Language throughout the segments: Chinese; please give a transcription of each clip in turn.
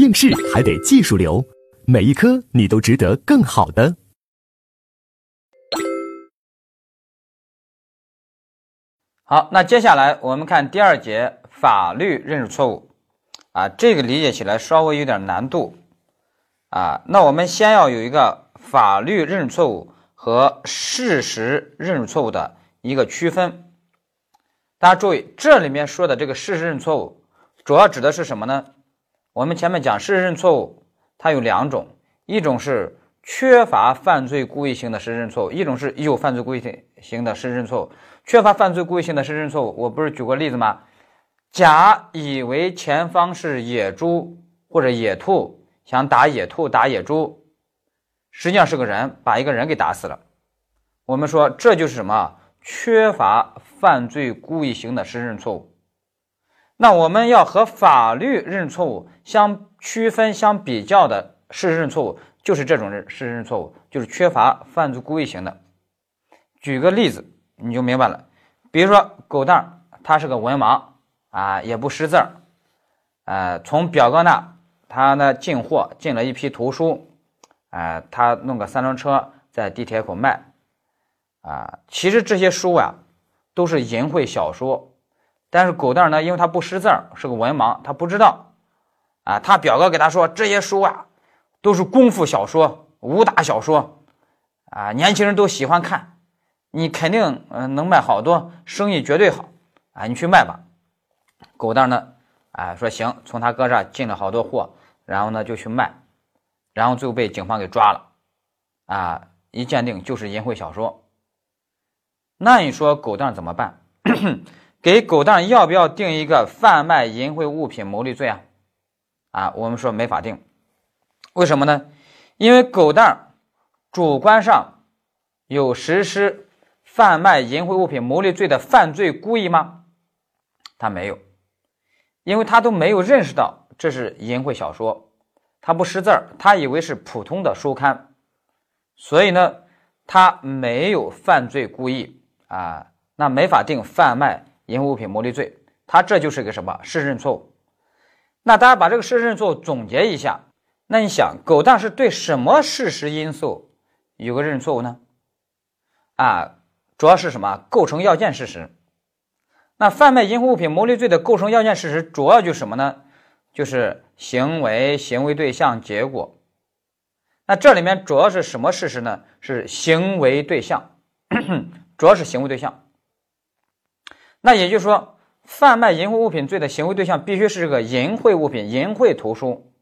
应试还得技术流，每一科你都值得更好的。好，那接下来我们看第二节法律认识错误，啊，这个理解起来稍微有点难度，啊，那我们先要有一个法律认识错误和事实认识错误的一个区分。大家注意，这里面说的这个事实认识错误，主要指的是什么呢？我们前面讲事实认错误，它有两种，一种是缺乏犯罪故意性的事实认错误，一种是有犯罪故意性的事实认错误。缺乏犯罪故意性的事实认错误，我不是举过例子吗？甲以为前方是野猪或者野兔，想打野兔打野猪，实际上是个人，把一个人给打死了。我们说这就是什么？缺乏犯罪故意性的事实认错误。那我们要和法律认错误相区分、相比较的事实认错误，就是这种认事实认错误，就是缺乏犯罪故意型的。举个例子。你就明白了，比如说狗蛋儿他是个文盲啊，也不识字儿，呃，从表哥那他呢进货进了一批图书，啊，他弄个三轮车在地铁口卖，啊，其实这些书啊都是淫秽小说，但是狗蛋呢，因为他不识字儿，是个文盲，他不知道，啊，他表哥给他说这些书啊都是功夫小说、武打小说，啊，年轻人都喜欢看。你肯定嗯能卖好多，生意绝对好啊！你去卖吧。狗蛋呢，啊说行，从他哥这进了好多货，然后呢就去卖，然后最后被警方给抓了，啊，一鉴定就是淫秽小说。那你说狗蛋怎么办？给狗蛋要不要定一个贩卖淫秽物品牟利罪啊？啊，我们说没法定，为什么呢？因为狗蛋主观上有实施。贩卖淫秽物品牟利罪的犯罪故意吗？他没有，因为他都没有认识到这是淫秽小说，他不识字儿，他以为是普通的书刊，所以呢，他没有犯罪故意啊，那没法定贩卖淫秽物品牟利罪，他这就是个什么事实认错误？那大家把这个事实认错误总结一下，那你想，狗蛋是对什么事实因素有个认识错误呢？啊？主要是什么构成要件事实？那贩卖淫秽物品牟利罪的构成要件事实主要就是什么呢？就是行为、行为对象、结果。那这里面主要是什么事实呢？是行为对象，主要是行为对象。那也就是说，贩卖淫秽物品罪的行为对象必须是这个淫秽物品、淫秽图书。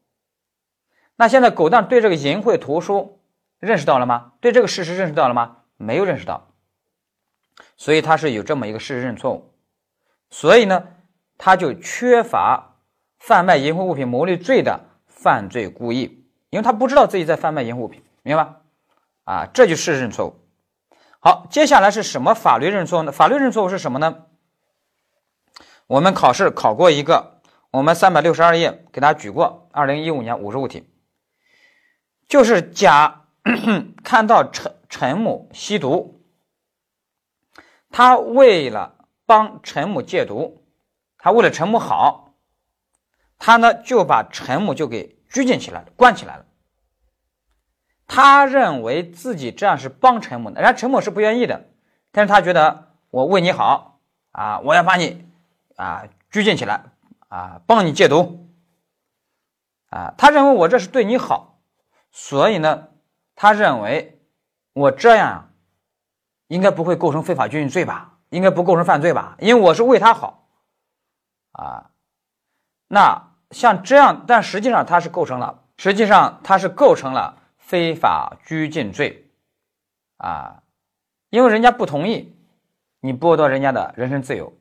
那现在狗蛋对这个淫秽图书认识到了吗？对这个事实认识到了吗？没有认识到。所以他是有这么一个事实认错误，所以呢，他就缺乏贩卖淫秽物品牟利罪的犯罪故意，因为他不知道自己在贩卖淫秽物品，明白吧？啊，这就事实认错误。好，接下来是什么法律认错误呢？法律认错误是什么呢？我们考试考过一个，我们三百六十二页给大家举过，二零一五年五十五题，就是甲 看到陈陈某吸毒。他为了帮陈某戒毒，他为了陈某好，他呢就把陈某就给拘禁起来，关起来了。他认为自己这样是帮陈某的，人家陈某是不愿意的，但是他觉得我为你好啊，我要把你啊拘禁起来啊，帮你戒毒啊，他认为我这是对你好，所以呢，他认为我这样。应该不会构成非法拘禁罪吧？应该不构成犯罪吧？因为我是为他好，啊，那像这样，但实际上他是构成了，实际上他是构成了非法拘禁罪，啊，因为人家不同意，你剥夺人家的人身自由，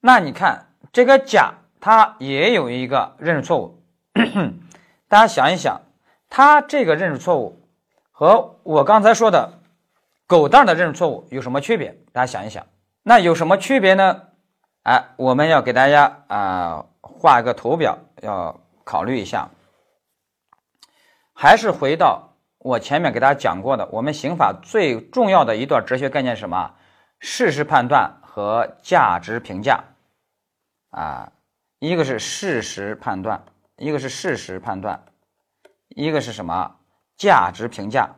那你看这个甲他也有一个认识错误，大家想一想，他这个认识错误和我刚才说的。狗蛋的认识错误有什么区别？大家想一想，那有什么区别呢？哎，我们要给大家啊画一个图表，要考虑一下。还是回到我前面给大家讲过的，我们刑法最重要的一段哲学概念是什么？事实判断和价值评价。啊，一个是事实判断，一个是事实判断，一个是什么价值评价？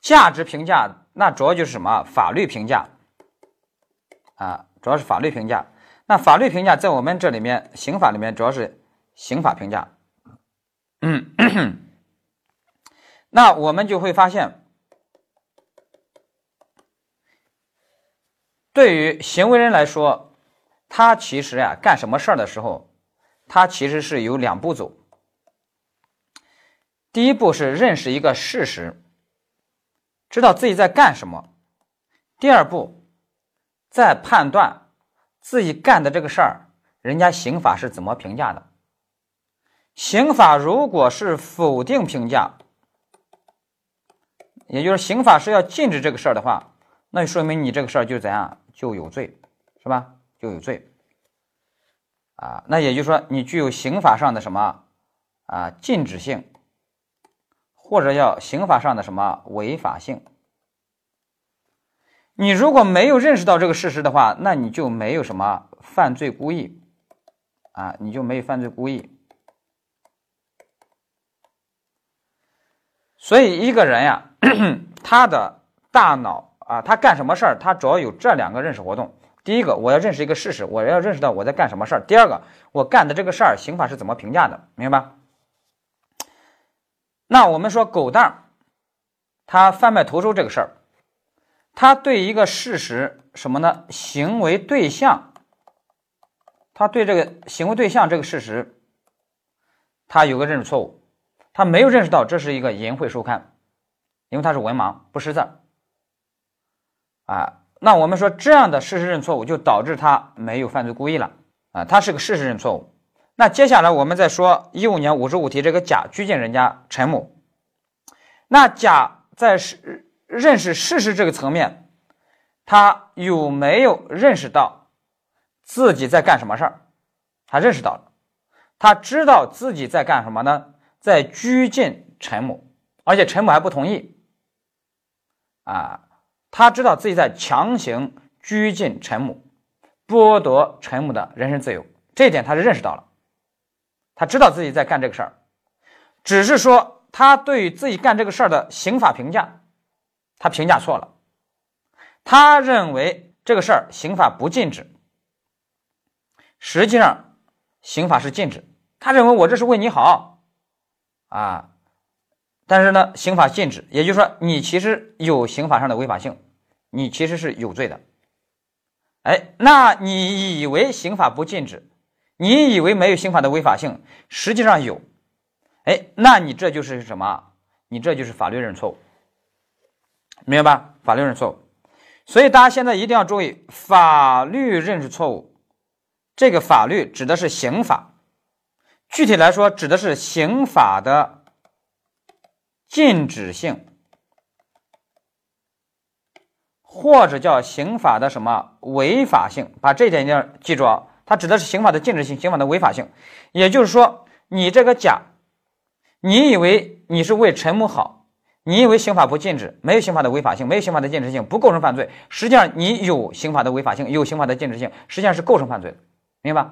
价值评价那主要就是什么法律评价啊，主要是法律评价。那法律评价在我们这里面刑法里面主要是刑法评价。嗯，那我们就会发现，对于行为人来说，他其实呀干什么事儿的时候，他其实是有两步走。第一步是认识一个事实，知道自己在干什么；第二步，在判断自己干的这个事儿，人家刑法是怎么评价的。刑法如果是否定评价，也就是刑法是要禁止这个事儿的话，那说明你这个事儿就怎样就有罪，是吧？就有罪啊。那也就是说，你具有刑法上的什么啊禁止性，或者叫刑法上的什么违法性。你如果没有认识到这个事实的话，那你就没有什么犯罪故意啊，你就没有犯罪故意。所以一个人呀，他的大脑啊，他干什么事儿，他主要有这两个认识活动。第一个，我要认识一个事实，我要认识到我在干什么事儿。第二个，我干的这个事儿，刑法是怎么评价的，明白？那我们说狗蛋儿他贩卖图书这个事儿，他对一个事实什么呢？行为对象，他对这个行为对象这个事实，他有个认识错误。他没有认识到这是一个淫秽书刊，因为他是文盲不识字啊。那我们说这样的事实认错误，就导致他没有犯罪故意了啊。他是个事实认错误。那接下来我们再说一五年五十五题这个甲拘禁人家陈某，那甲在是认识事实这个层面，他有没有认识到自己在干什么事儿？他认识到了，他知道自己在干什么呢？在拘禁陈某，而且陈某还不同意，啊，他知道自己在强行拘禁陈某，剥夺陈某的人身自由，这一点他是认识到了，他知道自己在干这个事儿，只是说他对自己干这个事儿的刑法评价，他评价错了，他认为这个事儿刑法不禁止，实际上刑法是禁止，他认为我这是为你好。啊，但是呢，刑法禁止，也就是说，你其实有刑法上的违法性，你其实是有罪的。哎，那你以为刑法不禁止，你以为没有刑法的违法性，实际上有。哎，那你这就是什么？你这就是法律认识错误，明白吧？法律认识错误。所以大家现在一定要注意，法律认识错误，这个法律指的是刑法。具体来说，指的是刑法的禁止性，或者叫刑法的什么违法性？把这一点一定要记住啊！它指的是刑法的禁止性，刑法的违法性。也就是说，你这个甲，你以为你是为陈某好，你以为刑法不禁止，没有刑法的违法性，没有刑法的禁止性，不构成犯罪。实际上，你有刑法的违法性，有刑法的禁止性，实际上是构成犯罪的，明白？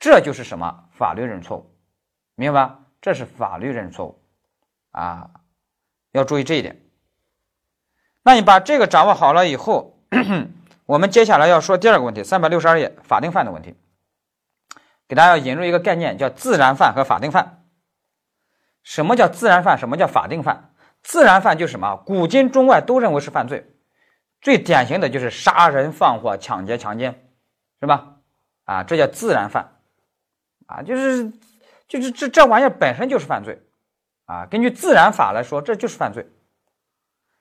这就是什么法律认识错误。明白吧？这是法律认识错误啊，要注意这一点。那你把这个掌握好了以后，我们接下来要说第二个问题，三百六十二页法定犯的问题，给大家要引入一个概念，叫自然犯和法定犯。什么叫自然犯？什么叫法定犯？自然犯就是什么？古今中外都认为是犯罪，最典型的就是杀人放火、抢劫、强奸，是吧？啊，这叫自然犯啊，就是。就是这这玩意儿本身就是犯罪，啊，根据自然法来说，这就是犯罪。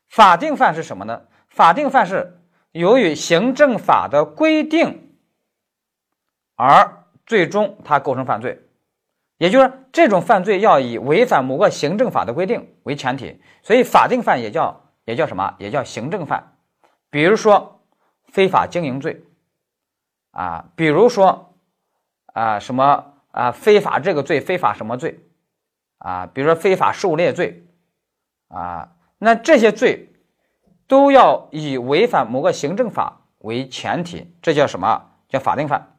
法定犯是什么呢？法定犯是由于行政法的规定而最终它构成犯罪，也就是这种犯罪要以违反某个行政法的规定为前提，所以法定犯也叫也叫什么？也叫行政犯。比如说非法经营罪，啊，比如说啊什么？啊，非法这个罪，非法什么罪？啊，比如说非法狩猎罪，啊，那这些罪都要以违反某个行政法为前提，这叫什么？叫法定犯。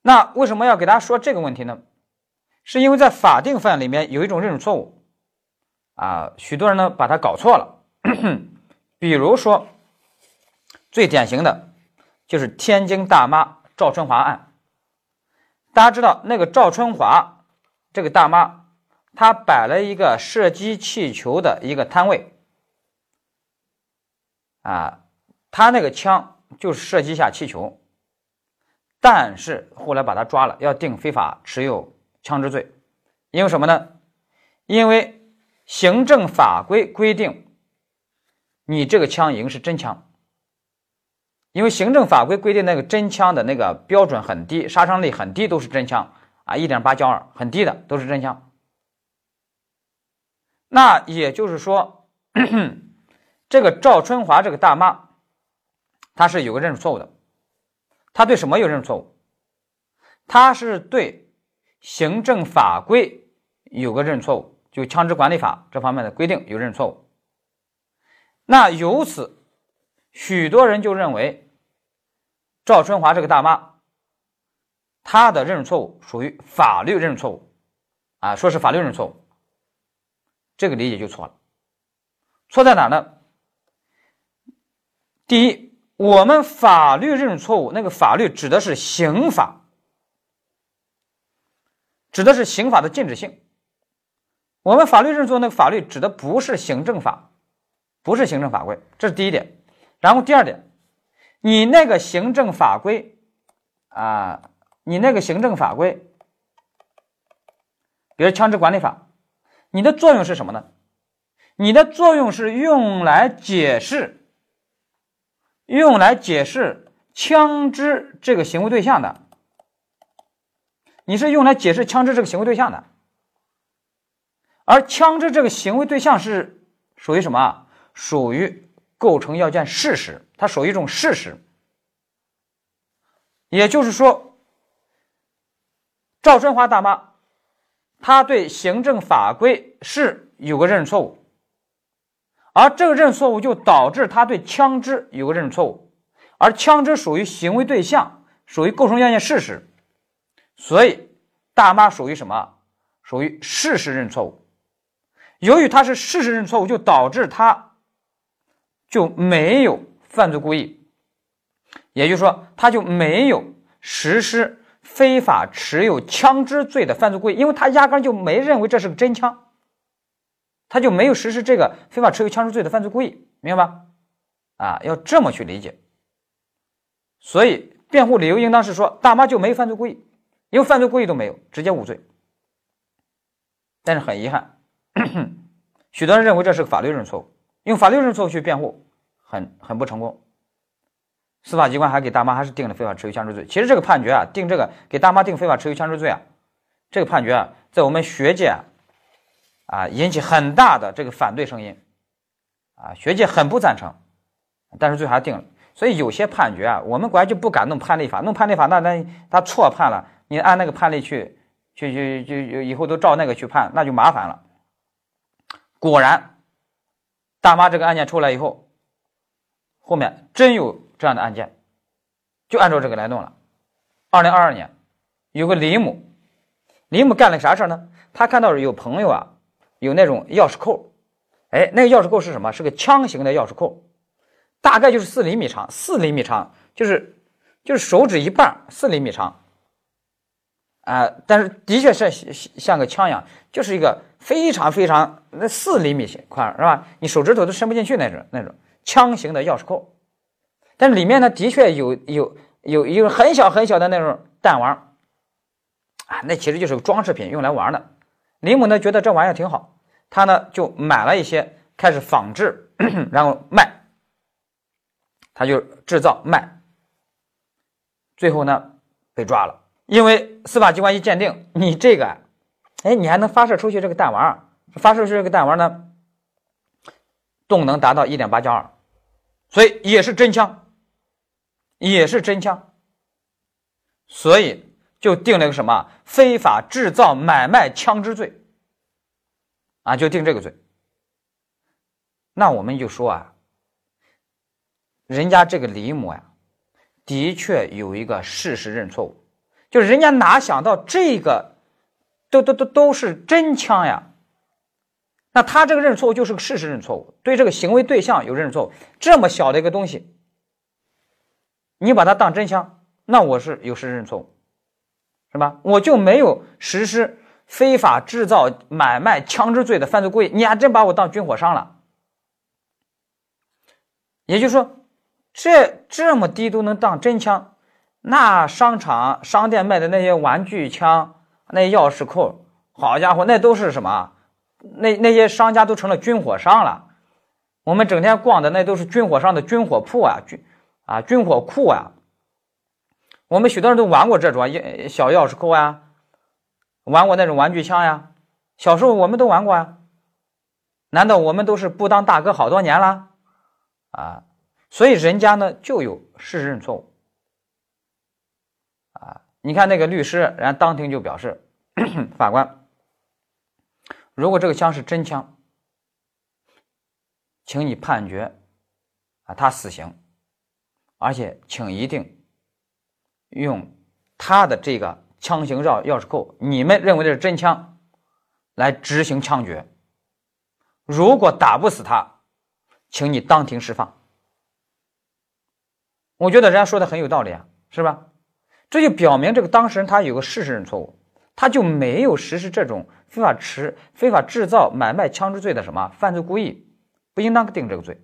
那为什么要给大家说这个问题呢？是因为在法定犯里面有一种认识错误，啊，许多人呢把它搞错了。比如说，最典型的就是天津大妈赵春华案。大家知道那个赵春华这个大妈，她摆了一个射击气球的一个摊位，啊，她那个枪就是射击下气球，但是后来把她抓了，要定非法持有。枪支罪，因为什么呢？因为行政法规规定，你这个枪已经是真枪。因为行政法规规定那个真枪的那个标准很低，杀伤力很低，都是真枪啊，一点八焦耳，很低的都是真枪。那也就是说，这个赵春华这个大妈，她是有个认识错误的。她对什么有认识错误？她是对。行政法规有个认识错误，就枪支管理法这方面的规定有认识错误。那由此，许多人就认为赵春华这个大妈，他的认识错误属于法律认识错误，啊，说是法律认识错误，这个理解就错了。错在哪呢？第一，我们法律认识错误，那个法律指的是刑法。指的是刑法的禁止性，我们法律认识错误那个法律指的不是行政法，不是行政法规，这是第一点。然后第二点，你那个行政法规啊，你那个行政法规，比如枪支管理法，你的作用是什么呢？你的作用是用来解释，用来解释枪支这个行为对象的。你是用来解释枪支这个行为对象的，而枪支这个行为对象是属于什么？属于构成要件事实，它属于一种事实。也就是说，赵春华大妈，她对行政法规是有个认识错误，而这个认识错误就导致她对枪支有个认识错误，而枪支属于行为对象，属于构成要件事实。所以，大妈属于什么？属于事实认错误。由于她是事实认错误，就导致她就没有犯罪故意，也就是说，他就没有实施非法持有枪支罪的犯罪故意，因为他压根就没认为这是个真枪，他就没有实施这个非法持有枪支罪的犯罪故意，明白吧？啊，要这么去理解。所以，辩护理由应当是说，大妈就没犯罪故意。因为犯罪故意都没有，直接无罪。但是很遗憾，许多人认为这是个法律认识错误，用法律认识错误去辩护，很很不成功。司法机关还给大妈还是定了非法持有枪支罪。其实这个判决啊，定这个给大妈定非法持有枪支罪啊，这个判决啊，在我们学界啊，引起很大的这个反对声音，啊学界很不赞成，但是最后还定了。所以有些判决啊，我们国家就不敢弄判例法，弄判例法那那他错判了。你按那个判例去，去去去，以后都照那个去判，那就麻烦了。果然，大妈这个案件出来以后，后面真有这样的案件，就按照这个来弄了。二零二二年，有个李某，李某干了啥事呢？他看到有朋友啊，有那种钥匙扣，哎，那个钥匙扣是什么？是个枪形的钥匙扣，大概就是四厘米长，四厘米长，就是就是手指一半，四厘米长。啊，但是的确是像个枪一样，就是一个非常非常那四厘米宽是吧？你手指头都伸不进去那种那种枪形的钥匙扣，但里面呢的确有有有一个很小很小的那种弹丸，啊，那其实就是个装饰品，用来玩的。林某呢觉得这玩意儿挺好，他呢就买了一些，开始仿制，然后卖，他就制造卖，最后呢被抓了。因为司法机关一鉴定，你这个，哎，你还能发射出去这个弹丸发射出去这个弹丸呢，动能达到一点八焦耳，所以也是真枪，也是真枪，所以就定了个什么非法制造、买卖枪支罪，啊，就定这个罪。那我们就说啊，人家这个李某呀，的确有一个事实认错误。就人家哪想到这个都都都都是真枪呀。那他这个认错误就是个事实认错误，对这个行为对象有认错误，这么小的一个东西，你把它当真枪，那我是有事认错误，是吧？我就没有实施非法制造、买卖枪支罪的犯罪故意，你还真把我当军火商了。也就是说，这这么低都能当真枪，那商场、商店卖的那些玩具枪、那钥匙扣，好家伙，那都是什么？那那些商家都成了军火商了。我们整天逛的那都是军火商的军火铺啊，军啊军火库啊。我们许多人都玩过这种小钥匙扣啊，玩过那种玩具枪呀。小时候我们都玩过啊。难道我们都是不当大哥好多年了？啊，所以人家呢就有事实认错误，啊，你看那个律师，人家当庭就表示，法官，如果这个枪是真枪，请你判决啊他死刑，而且请一定用他的这个枪型钥钥匙扣，你们认为的是真枪，来执行枪决，如果打不死他。请你当庭释放。我觉得人家说的很有道理啊，是吧？这就表明这个当事人他有个事实认错误，他就没有实施这种非法持、非法制造、买卖枪支罪的什么犯罪故意，不应当定这个罪。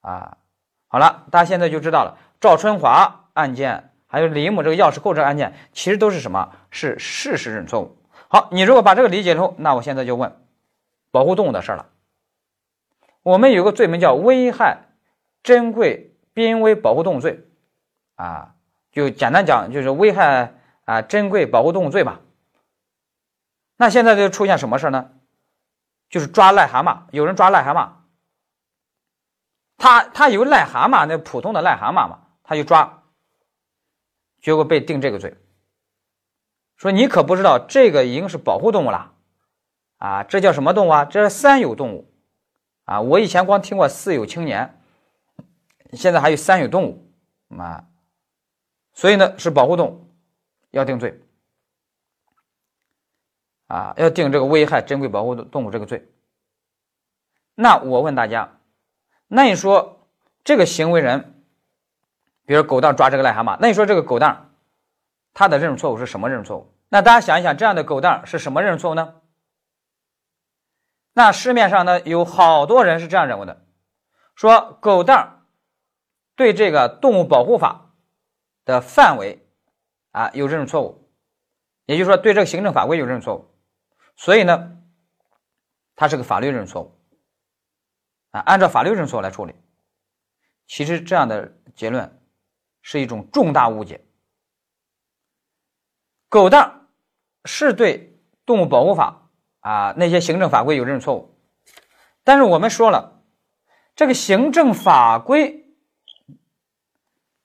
啊，好了，大家现在就知道了，赵春华案件还有李某这个钥匙扣这个案件，其实都是什么？是事实认错误。好，你如果把这个理解之后，那我现在就问保护动物的事了。我们有个罪名叫危害珍贵濒危保护动物罪，啊，就简单讲就是危害啊珍贵保护动物罪吧。那现在就出现什么事呢？就是抓癞蛤蟆，有人抓癞蛤蟆，他他有癞蛤蟆，那普通的癞蛤蟆嘛，他就抓，结果被定这个罪，说你可不知道这个已经是保护动物了，啊，这叫什么动物啊？这是三有动物。啊，我以前光听过四有青年，现在还有三有动物，啊，所以呢是保护动物，要定罪，啊，要定这个危害珍贵保护动物这个罪。那我问大家，那你说这个行为人，比如狗蛋抓这个癞蛤蟆，那你说这个狗蛋，他的认识错误是什么认识错误？那大家想一想，这样的狗蛋是什么认识错误呢？那市面上呢有好多人是这样认为的，说狗蛋对这个动物保护法的范围啊有认识错误，也就是说对这个行政法规有认识错误，所以呢，它是个法律认识错误按照法律认识错来处理。其实这样的结论是一种重大误解。狗蛋是对动物保护法。啊，那些行政法规有认识错误，但是我们说了，这个行政法规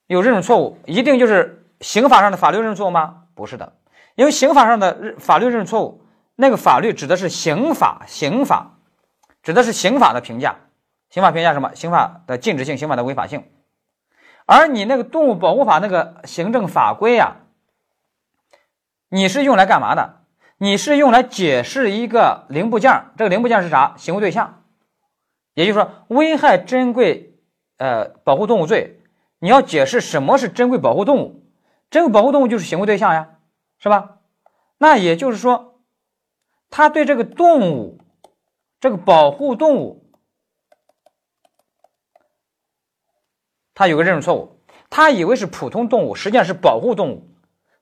有这种错误，一定就是刑法上的法律认错误吗？不是的，因为刑法上的法律认错误，那个法律指的是刑法，刑法指的是刑法的评价，刑法评价什么？刑法的禁止性，刑法的违法性，而你那个动物保护法那个行政法规呀，你是用来干嘛的？你是用来解释一个零部件，这个零部件是啥？行为对象，也就是说，危害珍贵呃保护动物罪，你要解释什么是珍贵保护动物，珍贵保护动物就是行为对象呀，是吧？那也就是说，他对这个动物，这个保护动物，他有个认识错误，他以为是普通动物，实际上是保护动物。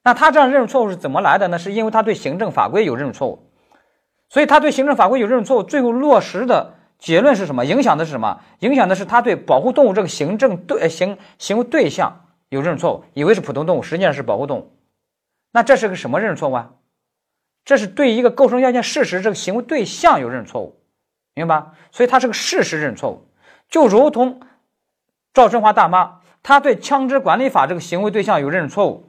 那他这样认识错误是怎么来的呢？是因为他对行政法规有认识错误，所以他对行政法规有认识错误，最后落实的结论是什么？影响的是什么？影响的是他对保护动物这个行政对行行为对象有认识错误，以为是普通动物，实际上是保护动物。那这是个什么认识错误啊？这是对一个构成要件事实这个行为对象有认识错误，明白吧？所以它是个事实认识错误，就如同赵春华大妈，她对枪支管理法这个行为对象有认识错误。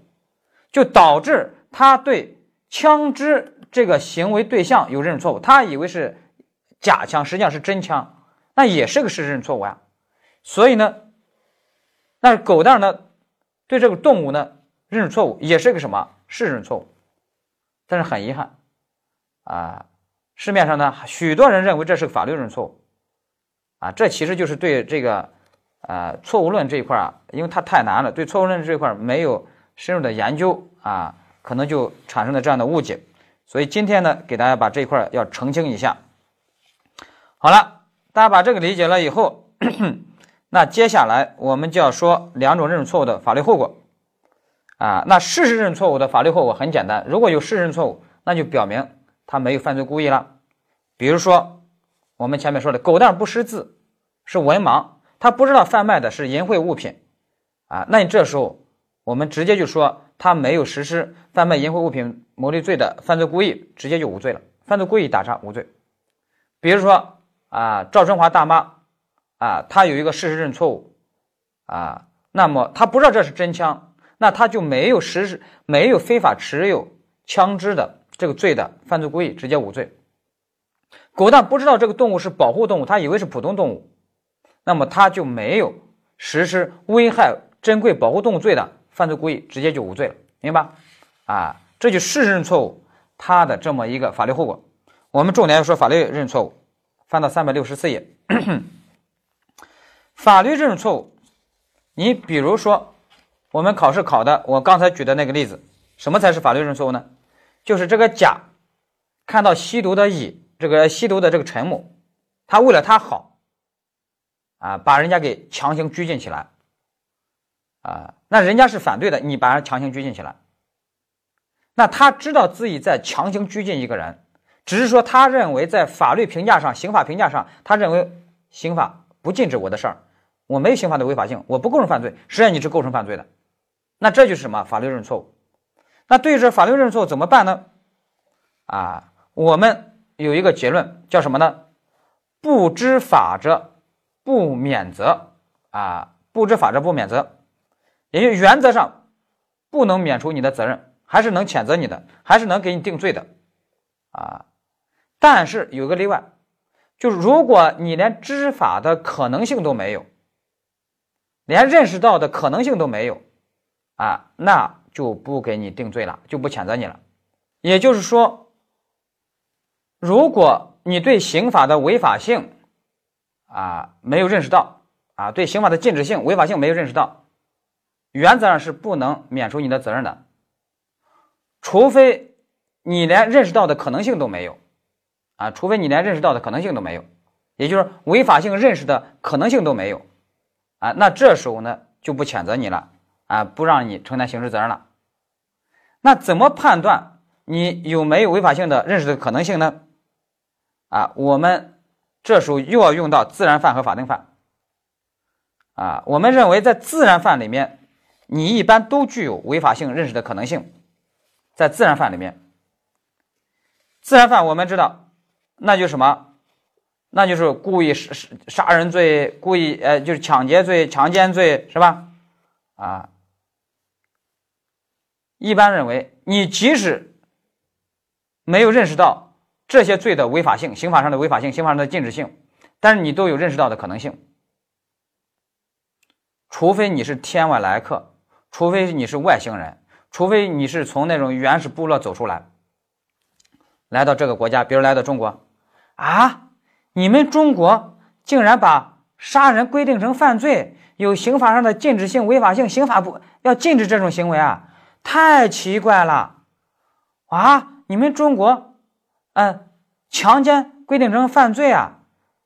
就导致她对枪支这个行为对象有认识错误，她以为是假枪，实际上是真枪，那也是个事实认识错误呀。所以呢，那狗蛋呢对这个动物呢认识错误，也是个什么事实认识错误。但是很遗憾，啊，市面上呢许多人认为这是个法律认识错误，啊，这其实就是对这个呃错误论这一块啊，因为它太难了，对错误论这一块没有深入的研究啊，可能就产生了这样的误解。所以今天呢，给大家把这一块要澄清一下。好了，大家把这个理解了以后，那接下来我们就要说两种认知错误的法律后果。啊，那事实认错误的法律后果很简单，如果有事实认错误，那就表明他没有犯罪故意了。比如说我们前面说的狗蛋不识字，是文盲，他不知道贩卖的是淫秽物品，啊，那你这时候我们直接就说他没有实施贩卖淫秽物品牟利罪的犯罪故意，直接就无罪了。犯罪故意打叉无罪。比如说。啊，赵春华大妈，啊，她有一个事实认错误，啊，那么她不知道这是真枪，那她就没有实施没有非法持有枪支的这个罪的犯罪故意，直接无罪。狗蛋不知道这个动物是保护动物，他以为是普通动物，那么他就没有实施危害珍贵保护动物罪的犯罪故意，直接就无罪了，明白？啊，这就事实认错误它的这么一个法律后果。我们重点要说法律认错误。翻到三百六十四页，法律认错误。你比如说，我们考试考的，我刚才举的那个例子，什么才是法律认错误呢？就是这个甲看到吸毒的乙，这个吸毒的这个陈某，他为了他好，啊，把人家给强行拘禁起来，啊，那人家是反对的，你把人强行拘禁起来，那他知道自己在强行拘禁一个人。只是说，他认为在法律评价上、刑法评价上，他认为刑法不禁止我的事儿，我没有刑法的违法性，我不构成犯罪。实际上你是构成犯罪的，那这就是什么？法律认识错误。那对于这法律认识错误怎么办呢？啊，我们有一个结论叫什么呢？不知法者不免责啊，不知法者不免责，也就原则上不能免除你的责任，还是能谴责你的，还是能给你定罪的啊。但是有个例外，就是如果你连知法的可能性都没有，连认识到的可能性都没有，啊，那就不给你定罪了，就不谴责你了。也就是说，如果你对刑法的违法性，啊，没有认识到，啊，对刑法的禁止性、违法性没有认识到，原则上是不能免除你的责任的，除非你连认识到的可能性都没有。啊，除非你连认识到的可能性都没有，也就是违法性认识的可能性都没有，啊，那这时候呢就不谴责你了，啊，不让你承担刑事责任了。那怎么判断你有没有违法性的认识的可能性呢？啊，我们这时候又要用到自然犯和法定犯。啊，我们认为在自然犯里面，你一般都具有违法性认识的可能性，在自然犯里面，自然犯我们知道。那就什么？那就是故意杀杀人罪，故意呃就是抢劫罪、强奸罪，是吧？啊，一般认为，你即使没有认识到这些罪的违法性、刑法上的违法性、刑法上的禁止性，但是你都有认识到的可能性。除非你是天外来客，除非你是外星人，除非你是从那种原始部落走出来，来到这个国家，比如来到中国。啊！你们中国竟然把杀人规定成犯罪，有刑法上的禁止性、违法性，刑法不要禁止这种行为啊？太奇怪了！啊！你们中国，嗯，强奸规定成犯罪啊？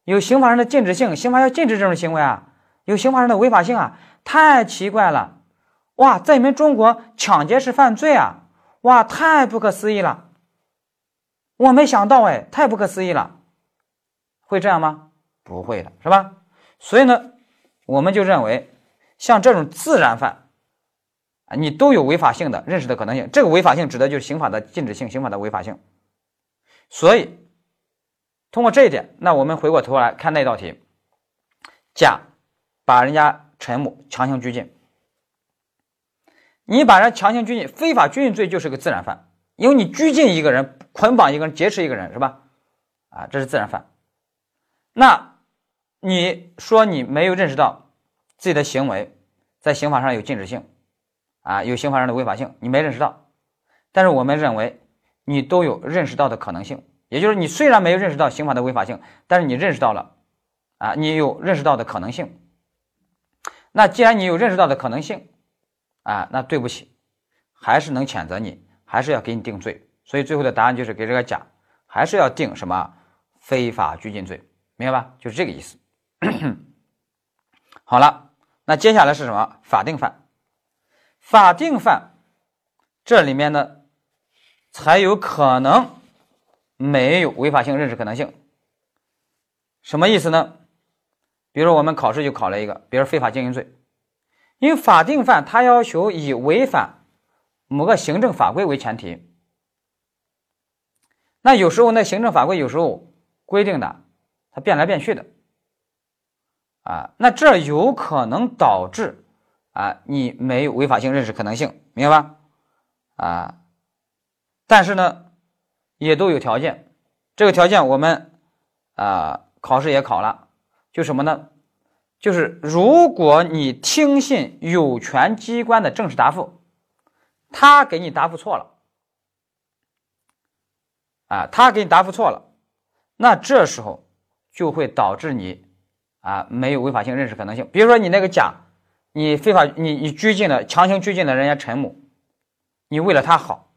有刑法上的禁止性，刑法要禁止这种行为啊？有刑法上的违法性啊？太奇怪了！哇，在你们中国抢劫是犯罪啊？哇，太不可思议了！我没想到哎，太不可思议了。会这样吗？不会的，是吧？所以呢，我们就认为，像这种自然犯啊，你都有违法性的认识的可能性。这个违法性指的就是刑法的禁止性，刑法的违法性。所以，通过这一点，那我们回过头来看那道题：甲把人家陈某强行拘禁，你把人强行拘禁，非法拘禁罪就是个自然犯，因为你拘禁一个人、捆绑一个人、劫持一个人，是吧？啊，这是自然犯。那你说你没有认识到自己的行为在刑法上有禁止性，啊，有刑法上的违法性，你没认识到。但是我们认为，你都有认识到的可能性。也就是你虽然没有认识到刑法的违法性，但是你认识到了，啊，你有认识到的可能性。那既然你有认识到的可能性，啊，那对不起，还是能谴责你，还是要给你定罪。所以最后的答案就是给这个甲，还是要定什么非法拘禁罪，明白吧？就是这个意思。好了，那接下来是什么？法定犯。法定犯这里面呢，才有可能没有违法性认识可能性。什么意思呢？比如我们考试就考了一个，比如非法经营罪，因为法定犯他要求以违反某个行政法规为前提，那有时候那行政法规有时候规定的，它变来变去的，啊，那这有可能导致啊你没有违法性认识可能性，明白吧？啊，但是呢，也都有条件，这个条件我们啊考试也考了。就什么呢？就是如果你听信有权机关的正式答复，他给你答复错了，啊，他给你答复错了，那这时候就会导致你啊没有违法性认识可能性。比如说你那个甲，你非法你你拘禁了，强行拘禁了人家陈某，你为了他好，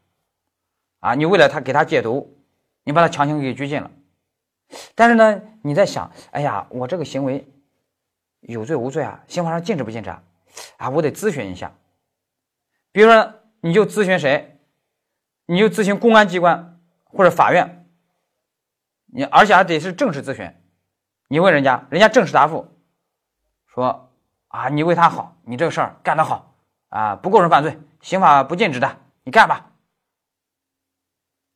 啊，你为了他给他戒毒，你把他强行给拘禁了。但是呢，你在想，哎呀，我这个行为有罪无罪啊？刑法上禁止不禁止啊？啊，我得咨询一下。比如说，你就咨询谁？你就咨询公安机关或者法院。你而且还得是正式咨询。你问人家，人家正式答复说啊，你为他好，你这个事儿干得好啊，不构成犯罪，刑法不禁止的，你干吧。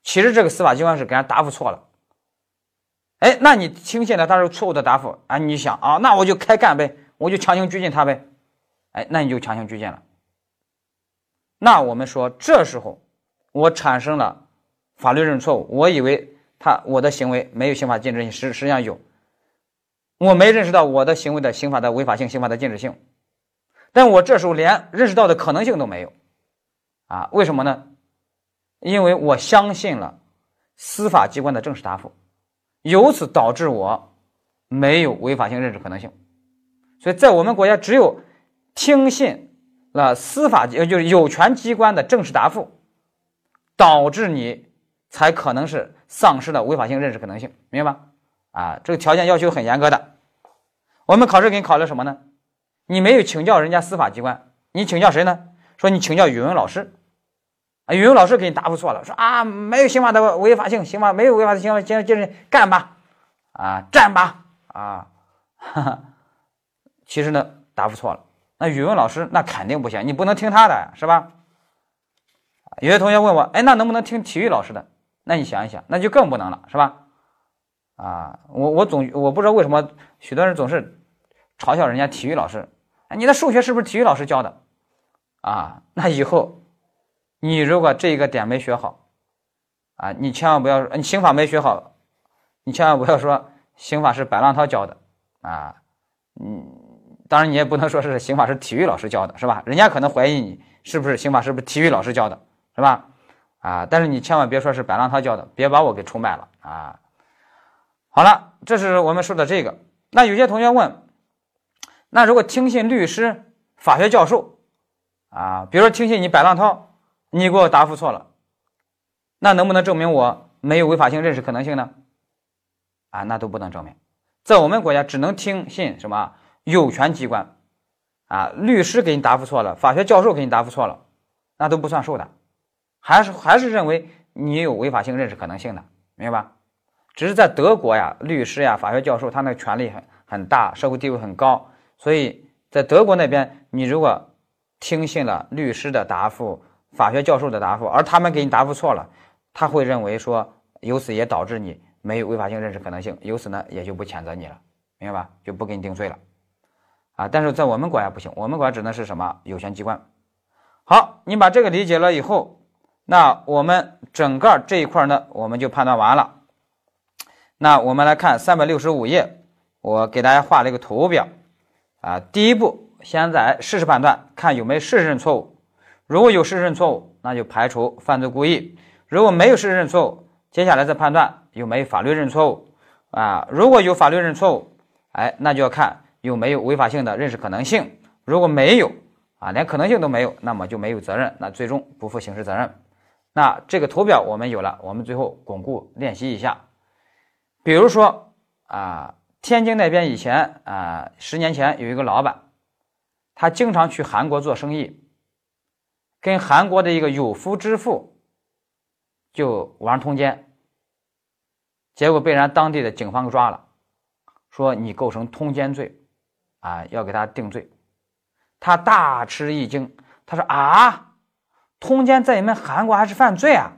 其实这个司法机关是给人答复错了。哎，那你听信了他是错误的答复啊？你想啊，那我就开干呗，我就强行拘禁他呗。哎，那你就强行拘禁了。那我们说，这时候我产生了法律认识错误，我以为他我的行为没有刑法禁止性，实实际上有，我没认识到我的行为的刑法的违法性、刑法的禁止性，但我这时候连认识到的可能性都没有啊？为什么呢？因为我相信了司法机关的正式答复。由此导致我没有违法性认识可能性，所以在我们国家，只有听信了司法机就是有权机关的正式答复，导致你才可能是丧失了违法性认识可能性，明白吗？啊，这个条件要求很严格的。我们考试给你考了什么呢？你没有请教人家司法机关，你请教谁呢？说你请教语文老师。啊，语文老师给你答复错了，说啊，没有刑法的违法性，刑法没有违法的行为，接着接着干吧，啊，战吧，啊，哈哈，其实呢，答复错了。那语文老师那肯定不行，你不能听他的，是吧？有些同学问我，哎，那能不能听体育老师的？那你想一想，那就更不能了，是吧？啊，我我总我不知道为什么许多人总是嘲笑人家体育老师，哎，你的数学是不是体育老师教的？啊，那以后。你如果这一个点没学好，啊，你千万不要说你刑法没学好，你千万不要说刑法是白浪涛教的，啊，嗯，当然你也不能说是刑法是体育老师教的，是吧？人家可能怀疑你是不是刑法是不是体育老师教的，是吧？啊，但是你千万别说是白浪涛教的，别把我给出卖了啊！好了，这是我们说的这个。那有些同学问，那如果听信律师、法学教授，啊，比如说听信你白浪涛。你给我答复错了，那能不能证明我没有违法性认识可能性呢？啊，那都不能证明，在我们国家只能听信什么有权机关，啊，律师给你答复错了，法学教授给你答复错了，那都不算数的，还是还是认为你有违法性认识可能性的，明白吧？只是在德国呀，律师呀、法学教授他那个权力很很大，社会地位很高，所以在德国那边，你如果听信了律师的答复。法学教授的答复，而他们给你答复错了，他会认为说，由此也导致你没有违法性认识可能性，由此呢也就不谴责你了，明白吧？就不给你定罪了，啊！但是在我们国家不行，我们国家只能是什么有权机关。好，你把这个理解了以后，那我们整个这一块呢，我们就判断完了。那我们来看三百六十五页，我给大家画了一个图表，啊，第一步先在事实判断，看有没有事实认错误。如果有事实认错误，那就排除犯罪故意；如果没有事实认错误，接下来再判断有没有法律认错误啊。如果有法律认错误，哎，那就要看有没有违法性的认识可能性。如果没有啊，连可能性都没有，那么就没有责任，那最终不负刑事责任。那这个图表我们有了，我们最后巩固练习一下。比如说啊，天津那边以前啊，十年前有一个老板，他经常去韩国做生意，跟韩国的一个有夫之妇就玩通奸，结果被人当地的警方给抓了，说你构成通奸罪，啊，要给他定罪。他大吃一惊，他说啊。通奸在你们韩国还是犯罪啊？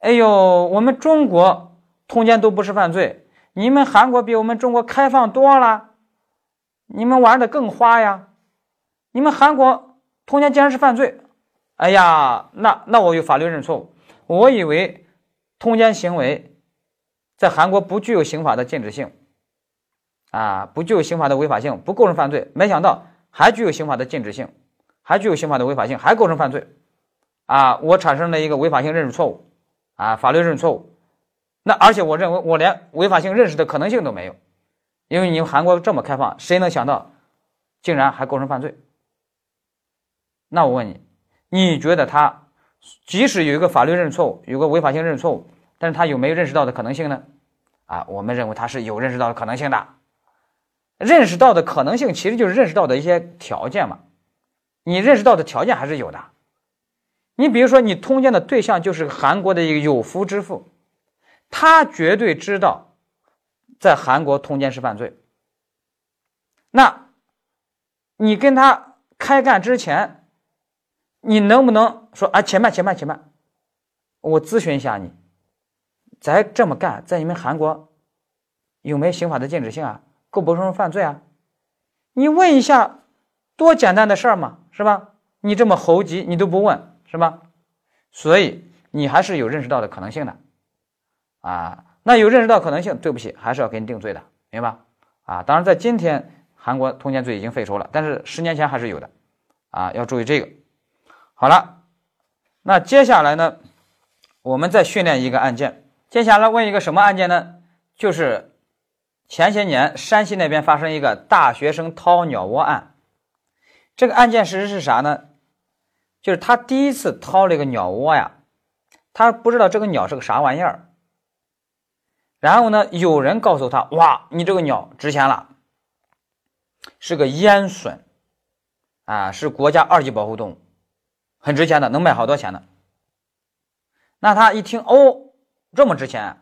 哎呦，我们中国通奸都不是犯罪，你们韩国比我们中国开放多了，你们玩的更花呀！你们韩国通奸竟然是犯罪，哎呀，那那我有法律认识错误，我以为通奸行为在韩国不具有刑法的禁止性，啊，不具有刑法的违法性，不构成犯罪，没想到还具有刑法的禁止性。还具有刑法的违法性，还构成犯罪，啊，我产生了一个违法性认识错误，啊，法律认识错误，那而且我认为我连违法性认识的可能性都没有，因为你们韩国这么开放，谁能想到，竟然还构成犯罪？那我问你，你觉得他即使有一个法律认识错误，有个违法性认识错误，但是他有没有认识到的可能性呢？啊，我们认为他是有认识到的可能性的，认识到的可能性其实就是认识到的一些条件嘛。你认识到的条件还是有的，你比如说，你通奸的对象就是韩国的一个有夫之妇，他绝对知道在韩国通奸是犯罪。那，你跟他开干之前，你能不能说啊？且慢，且慢，且慢，我咨询一下你，咱这么干，在你们韩国有没有刑法的禁止性啊？构不构成犯罪啊？你问一下，多简单的事儿嘛！是吧？你这么猴急，你都不问，是吧？所以你还是有认识到的可能性的，啊，那有认识到可能性，对不起，还是要给你定罪的，明白？啊，当然，在今天韩国通奸罪已经废除了，但是十年前还是有的，啊，要注意这个。好了，那接下来呢，我们再训练一个案件，接下来问一个什么案件呢？就是前些年山西那边发生一个大学生掏鸟窝案。这个案件事实是啥呢？就是他第一次掏了一个鸟窝呀，他不知道这个鸟是个啥玩意儿。然后呢，有人告诉他：“哇，你这个鸟值钱了，是个烟隼，啊，是国家二级保护动物，很值钱的，能卖好多钱的。”那他一听，哦，这么值钱，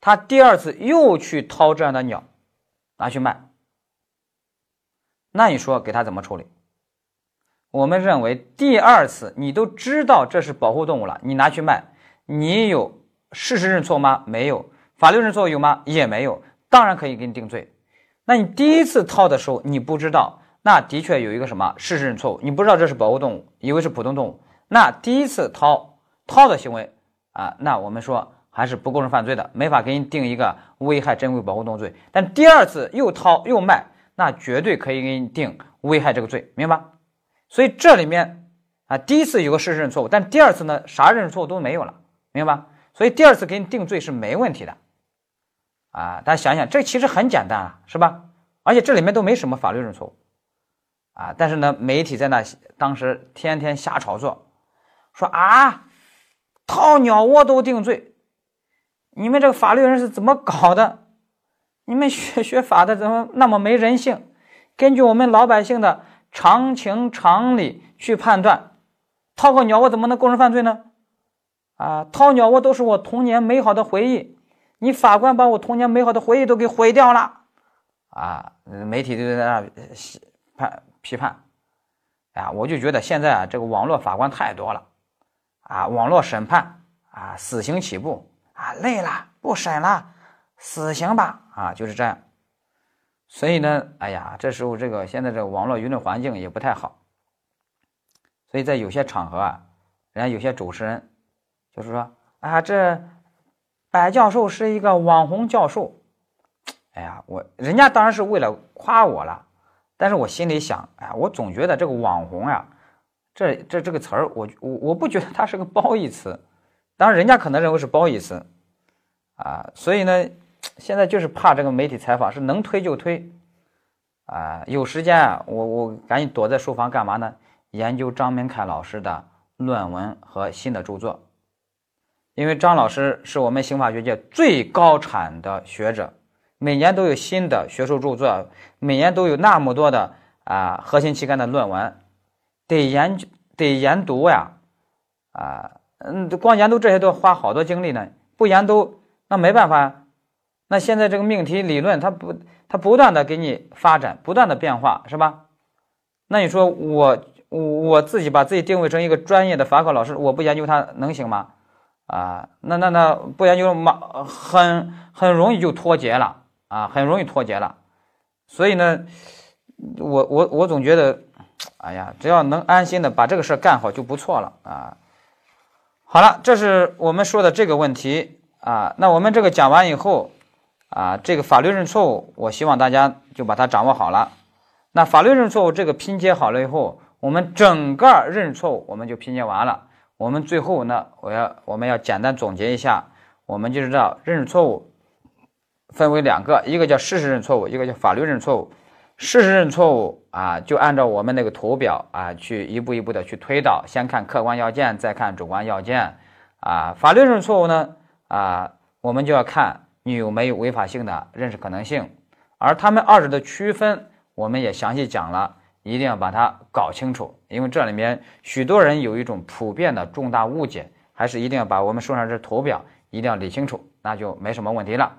他第二次又去掏这样的鸟，拿去卖。那你说给他怎么处理？我们认为，第二次你都知道这是保护动物了，你拿去卖，你有事实认错吗？没有，法律认错有吗？也没有，当然可以给你定罪。那你第一次掏的时候你不知道，那的确有一个什么事实认错误，你不知道这是保护动物，以为是普通动物，那第一次掏掏的行为啊，那我们说还是不构成犯罪的，没法给你定一个危害珍贵保护动物罪。但第二次又掏又卖，那绝对可以给你定危害这个罪，明白？所以这里面啊，第一次有个事实认错误，但第二次呢，啥认识错误都没有了，明白吧？所以第二次给你定罪是没问题的，啊，大家想想，这其实很简单啊，是吧？而且这里面都没什么法律认识错误，啊，但是呢，媒体在那当时天天瞎炒作，说啊，掏鸟窝都定罪，你们这个法律人是怎么搞的？你们学 学法的怎么那么没人性？根据我们老百姓的。常情常理去判断，掏个鸟窝怎么能构成犯罪呢？啊，掏鸟窝都是我童年美好的回忆，你法官把我童年美好的回忆都给毁掉了，啊，媒体就在那判批判，啊，我就觉得现在啊，这个网络法官太多了，啊，网络审判啊，死刑起步。啊，累了不审了，死刑吧，啊，就是这样。所以呢，哎呀，这时候这个现在这个网络舆论环境也不太好，所以在有些场合啊，人家有些主持人就是说啊，这白教授是一个网红教授，哎呀，我人家当然是为了夸我了，但是我心里想，哎，我总觉得这个网红呀，这这这个词儿，我我我不觉得它是个褒义词，当然人家可能认为是褒义词啊，所以呢，现在就是怕这个媒体采访是能推就推啊，有时间啊，我我赶紧躲在书房干嘛呢？研究张明凯老师的论文和新的著作。因为张老师是我们刑法学界最高产的学者，每年都有新的学术著作，每年都有那么多的啊核心期刊的论文，得研究得研读呀，啊，嗯，光研读这些都要花好多精力呢，不研读那没办法。那现在这个命题理论，它不它不断的给你发展，不断的变化，是吧？那你说我我自己把自己定位成一个专业的法考老师，我不研究它能行吗？啊，那那那不研究马很很容易就脱节了啊，很容易脱节了。所以呢，我我我总觉得，哎呀，只要能安心的把这个事儿干好就不错了啊。好了，这是我们说的这个问题啊。那我们这个讲完以后啊，这个法律认错误，我希望大家就把它掌握好了。那法律认错误这个拼接好了以后，我们整个认错误我们就拼接完了。我们最后呢，我要我们要简单总结一下，我们就知道认识错误分为两个，一个叫事实认错误，一个叫法律认错误。事实认错误啊，就按照我们那个图表啊，去一步一步的去推导，先看客观要件，再看主观要件啊。法律认错误呢啊，我们就要看你有没有违法性的认识可能性，而他们二者的区分，我们也详细讲了。一定要把它搞清楚，因为这里面许多人有一种普遍的重大误解，还是一定要把我们书上这图表一定要理清楚，那就没什么问题了。